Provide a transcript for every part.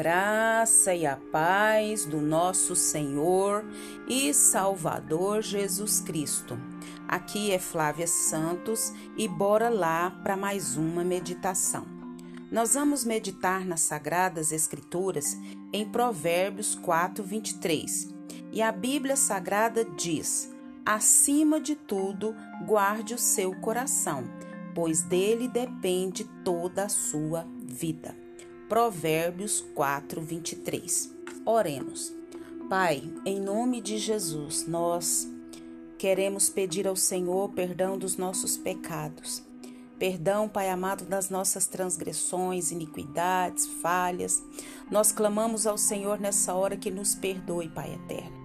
graça e a paz do nosso Senhor e Salvador Jesus Cristo. Aqui é Flávia Santos e bora lá para mais uma meditação. Nós vamos meditar nas Sagradas Escrituras em Provérbios 4, 23. E a Bíblia Sagrada diz: Acima de tudo, guarde o seu coração, pois dele depende toda a sua vida. Provérbios 4, 23. Oremos. Pai, em nome de Jesus, nós queremos pedir ao Senhor perdão dos nossos pecados. Perdão, Pai amado, das nossas transgressões, iniquidades, falhas. Nós clamamos ao Senhor nessa hora que nos perdoe, Pai eterno.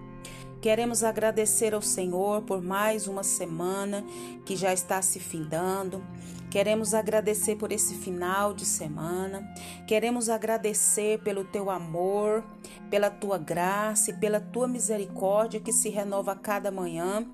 Queremos agradecer ao Senhor por mais uma semana que já está se findando. Queremos agradecer por esse final de semana. Queremos agradecer pelo teu amor, pela tua graça e pela tua misericórdia que se renova a cada manhã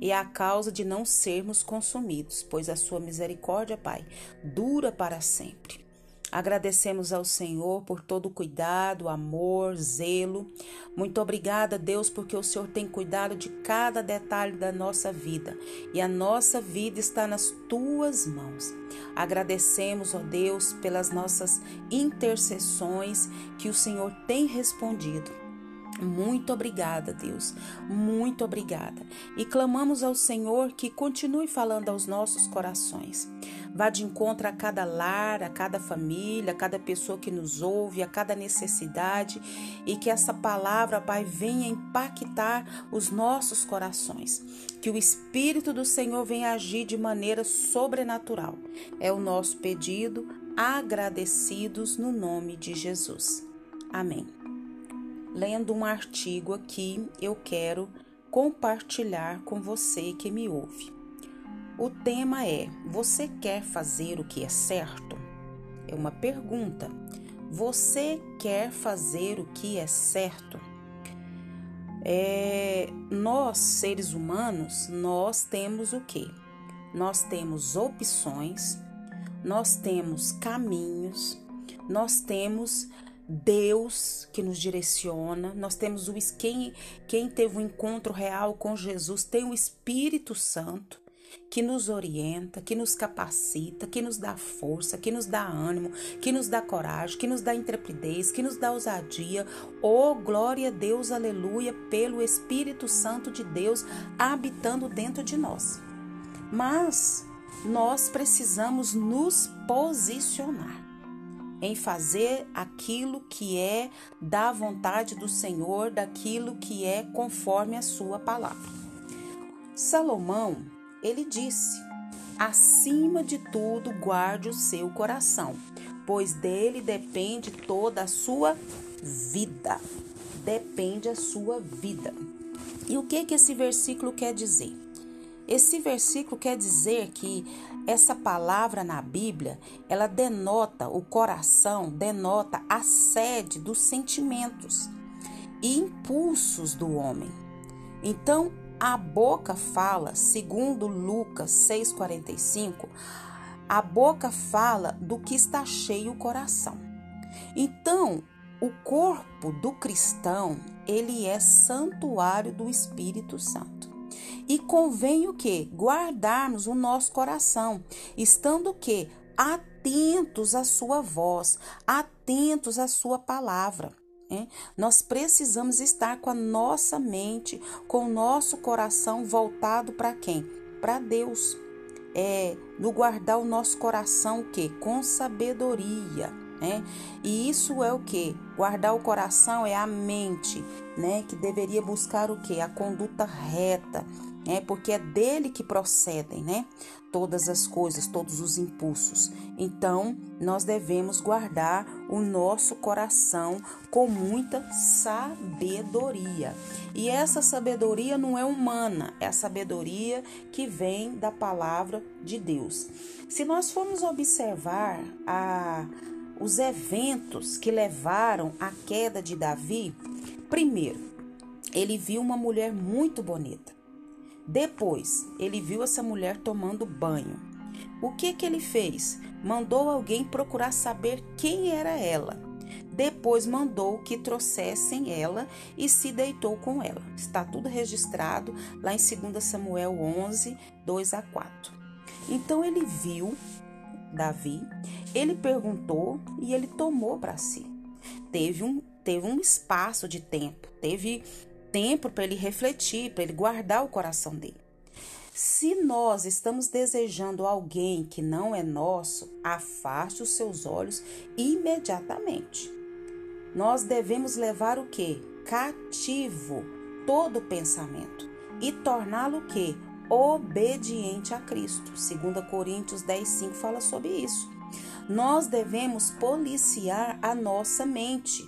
e é a causa de não sermos consumidos, pois a sua misericórdia, Pai, dura para sempre. Agradecemos ao Senhor por todo o cuidado, amor, zelo. Muito obrigada, Deus, porque o Senhor tem cuidado de cada detalhe da nossa vida e a nossa vida está nas tuas mãos. Agradecemos, ó Deus, pelas nossas intercessões que o Senhor tem respondido. Muito obrigada, Deus. Muito obrigada. E clamamos ao Senhor que continue falando aos nossos corações. Vá de encontro a cada lar, a cada família, a cada pessoa que nos ouve, a cada necessidade e que essa palavra, Pai, venha impactar os nossos corações. Que o Espírito do Senhor venha agir de maneira sobrenatural. É o nosso pedido, agradecidos no nome de Jesus. Amém lendo um artigo aqui, eu quero compartilhar com você que me ouve. O tema é: Você quer fazer o que é certo? É uma pergunta. Você quer fazer o que é certo? É, nós, seres humanos, nós temos o que? Nós temos opções, nós temos caminhos, nós temos Deus que nos direciona, nós temos o quem, quem teve um encontro real com Jesus tem o Espírito Santo que nos orienta, que nos capacita, que nos dá força, que nos dá ânimo, que nos dá coragem, que nos dá intrepidez, que nos dá ousadia. Oh, glória a Deus, aleluia, pelo Espírito Santo de Deus habitando dentro de nós. Mas nós precisamos nos posicionar em fazer aquilo que é da vontade do Senhor, daquilo que é conforme a sua palavra. Salomão, ele disse: acima de tudo, guarde o seu coração, pois dele depende toda a sua vida. Depende a sua vida. E o que que esse versículo quer dizer? Esse versículo quer dizer que essa palavra na Bíblia, ela denota o coração, denota a sede dos sentimentos e impulsos do homem. Então, a boca fala, segundo Lucas 6:45, a boca fala do que está cheio o coração. Então, o corpo do cristão, ele é santuário do Espírito Santo. E convém o que? Guardarmos o nosso coração, estando o que? Atentos à sua voz, atentos à sua palavra. Hein? Nós precisamos estar com a nossa mente, com o nosso coração voltado para quem? Para Deus. É, no guardar o nosso coração o que? Com sabedoria. Né? E isso é o que? Guardar o coração é a mente, né? Que deveria buscar o que? A conduta reta, é porque é dele que procedem, né? Todas as coisas, todos os impulsos. Então, nós devemos guardar o nosso coração com muita sabedoria. E essa sabedoria não é humana, é a sabedoria que vem da palavra de Deus. Se nós formos observar a, os eventos que levaram à queda de Davi, primeiro, ele viu uma mulher muito bonita. Depois, ele viu essa mulher tomando banho. O que que ele fez? Mandou alguém procurar saber quem era ela. Depois mandou que trouxessem ela e se deitou com ela. Está tudo registrado lá em 2 Samuel 11, 2 a 4. Então ele viu Davi, ele perguntou e ele tomou para si. Teve um, teve um espaço de tempo, teve tempo para ele refletir, para ele guardar o coração dele. Se nós estamos desejando alguém que não é nosso, afaste os seus olhos imediatamente. Nós devemos levar o que? Cativo todo pensamento e torná-lo que? Obediente a Cristo. 2 Coríntios 10, 5 fala sobre isso. Nós devemos policiar a nossa mente.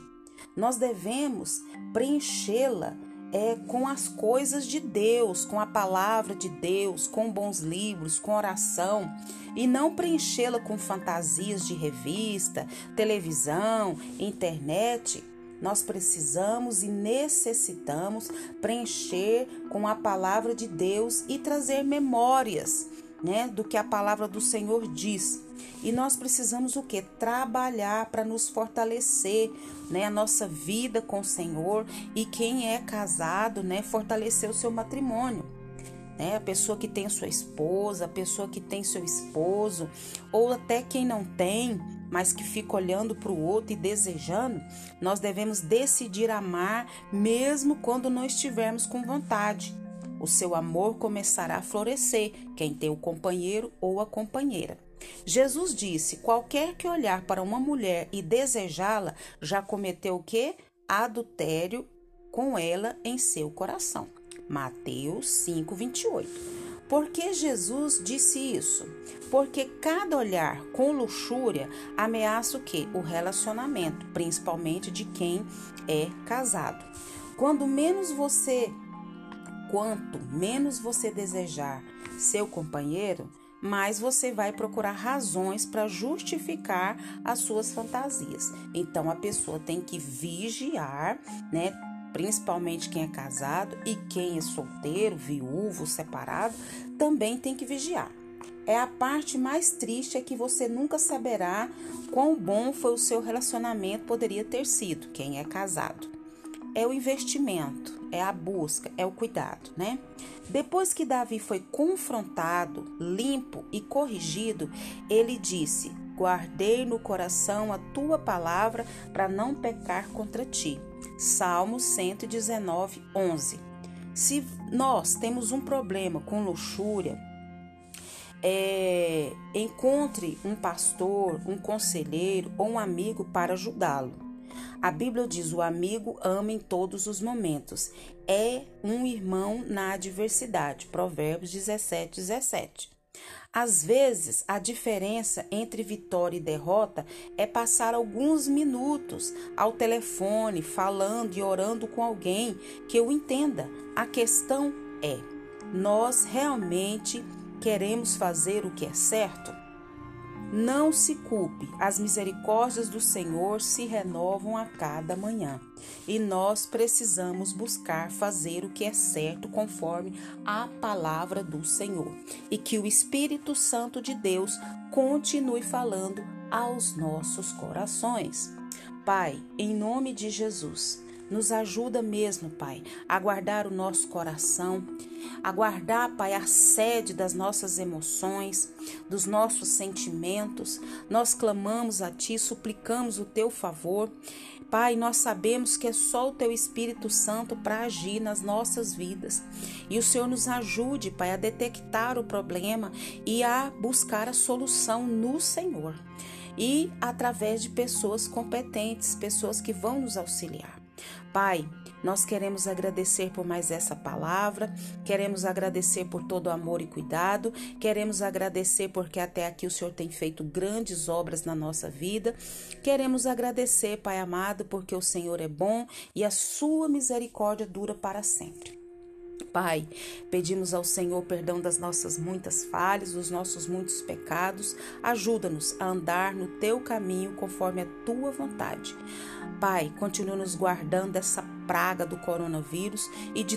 Nós devemos preenchê-la é com as coisas de Deus, com a palavra de Deus, com bons livros, com oração, e não preenchê-la com fantasias de revista, televisão, internet. Nós precisamos e necessitamos preencher com a palavra de Deus e trazer memórias né, do que a palavra do Senhor diz. E nós precisamos o que? Trabalhar para nos fortalecer, né, a nossa vida com o Senhor e quem é casado, né, fortalecer o seu matrimônio. Né? A pessoa que tem sua esposa, a pessoa que tem seu esposo, ou até quem não tem, mas que fica olhando para o outro e desejando, nós devemos decidir amar mesmo quando não estivermos com vontade o seu amor começará a florescer, quem tem o companheiro ou a companheira. Jesus disse: qualquer que olhar para uma mulher e desejá-la, já cometeu o quê? Adultério com ela em seu coração. Mateus 5, 28. Por que Jesus disse isso? Porque cada olhar com luxúria ameaça o quê? O relacionamento, principalmente de quem é casado. Quando menos você quanto menos você desejar seu companheiro, mais você vai procurar razões para justificar as suas fantasias. Então a pessoa tem que vigiar, né? Principalmente quem é casado e quem é solteiro, viúvo, separado, também tem que vigiar. É a parte mais triste é que você nunca saberá quão bom foi o seu relacionamento poderia ter sido, quem é casado. É o investimento é a busca, é o cuidado, né? Depois que Davi foi confrontado, limpo e corrigido, ele disse: Guardei no coração a tua palavra para não pecar contra ti. Salmo 119, 11. Se nós temos um problema com luxúria, é, encontre um pastor, um conselheiro ou um amigo para ajudá-lo. A Bíblia diz: o amigo ama em todos os momentos. É um irmão na adversidade. Provérbios 17, 17. Às vezes, a diferença entre vitória e derrota é passar alguns minutos ao telefone, falando e orando com alguém que eu entenda. A questão é: nós realmente queremos fazer o que é certo? Não se culpe, as misericórdias do Senhor se renovam a cada manhã. E nós precisamos buscar fazer o que é certo conforme a palavra do Senhor. E que o Espírito Santo de Deus continue falando aos nossos corações. Pai, em nome de Jesus, nos ajuda mesmo, Pai, a guardar o nosso coração, a guardar, Pai, a sede das nossas emoções, dos nossos sentimentos. Nós clamamos a Ti, suplicamos o Teu favor. Pai, nós sabemos que é só o Teu Espírito Santo para agir nas nossas vidas. E o Senhor nos ajude, Pai, a detectar o problema e a buscar a solução no Senhor. E através de pessoas competentes, pessoas que vão nos auxiliar. Pai, nós queremos agradecer por mais essa palavra, queremos agradecer por todo o amor e cuidado, queremos agradecer porque até aqui o Senhor tem feito grandes obras na nossa vida. Queremos agradecer, Pai amado, porque o Senhor é bom e a sua misericórdia dura para sempre. Pai, pedimos ao Senhor perdão das nossas muitas falhas, dos nossos muitos pecados. Ajuda-nos a andar no teu caminho conforme a tua vontade. Pai, continua nos guardando dessa praga do coronavírus e de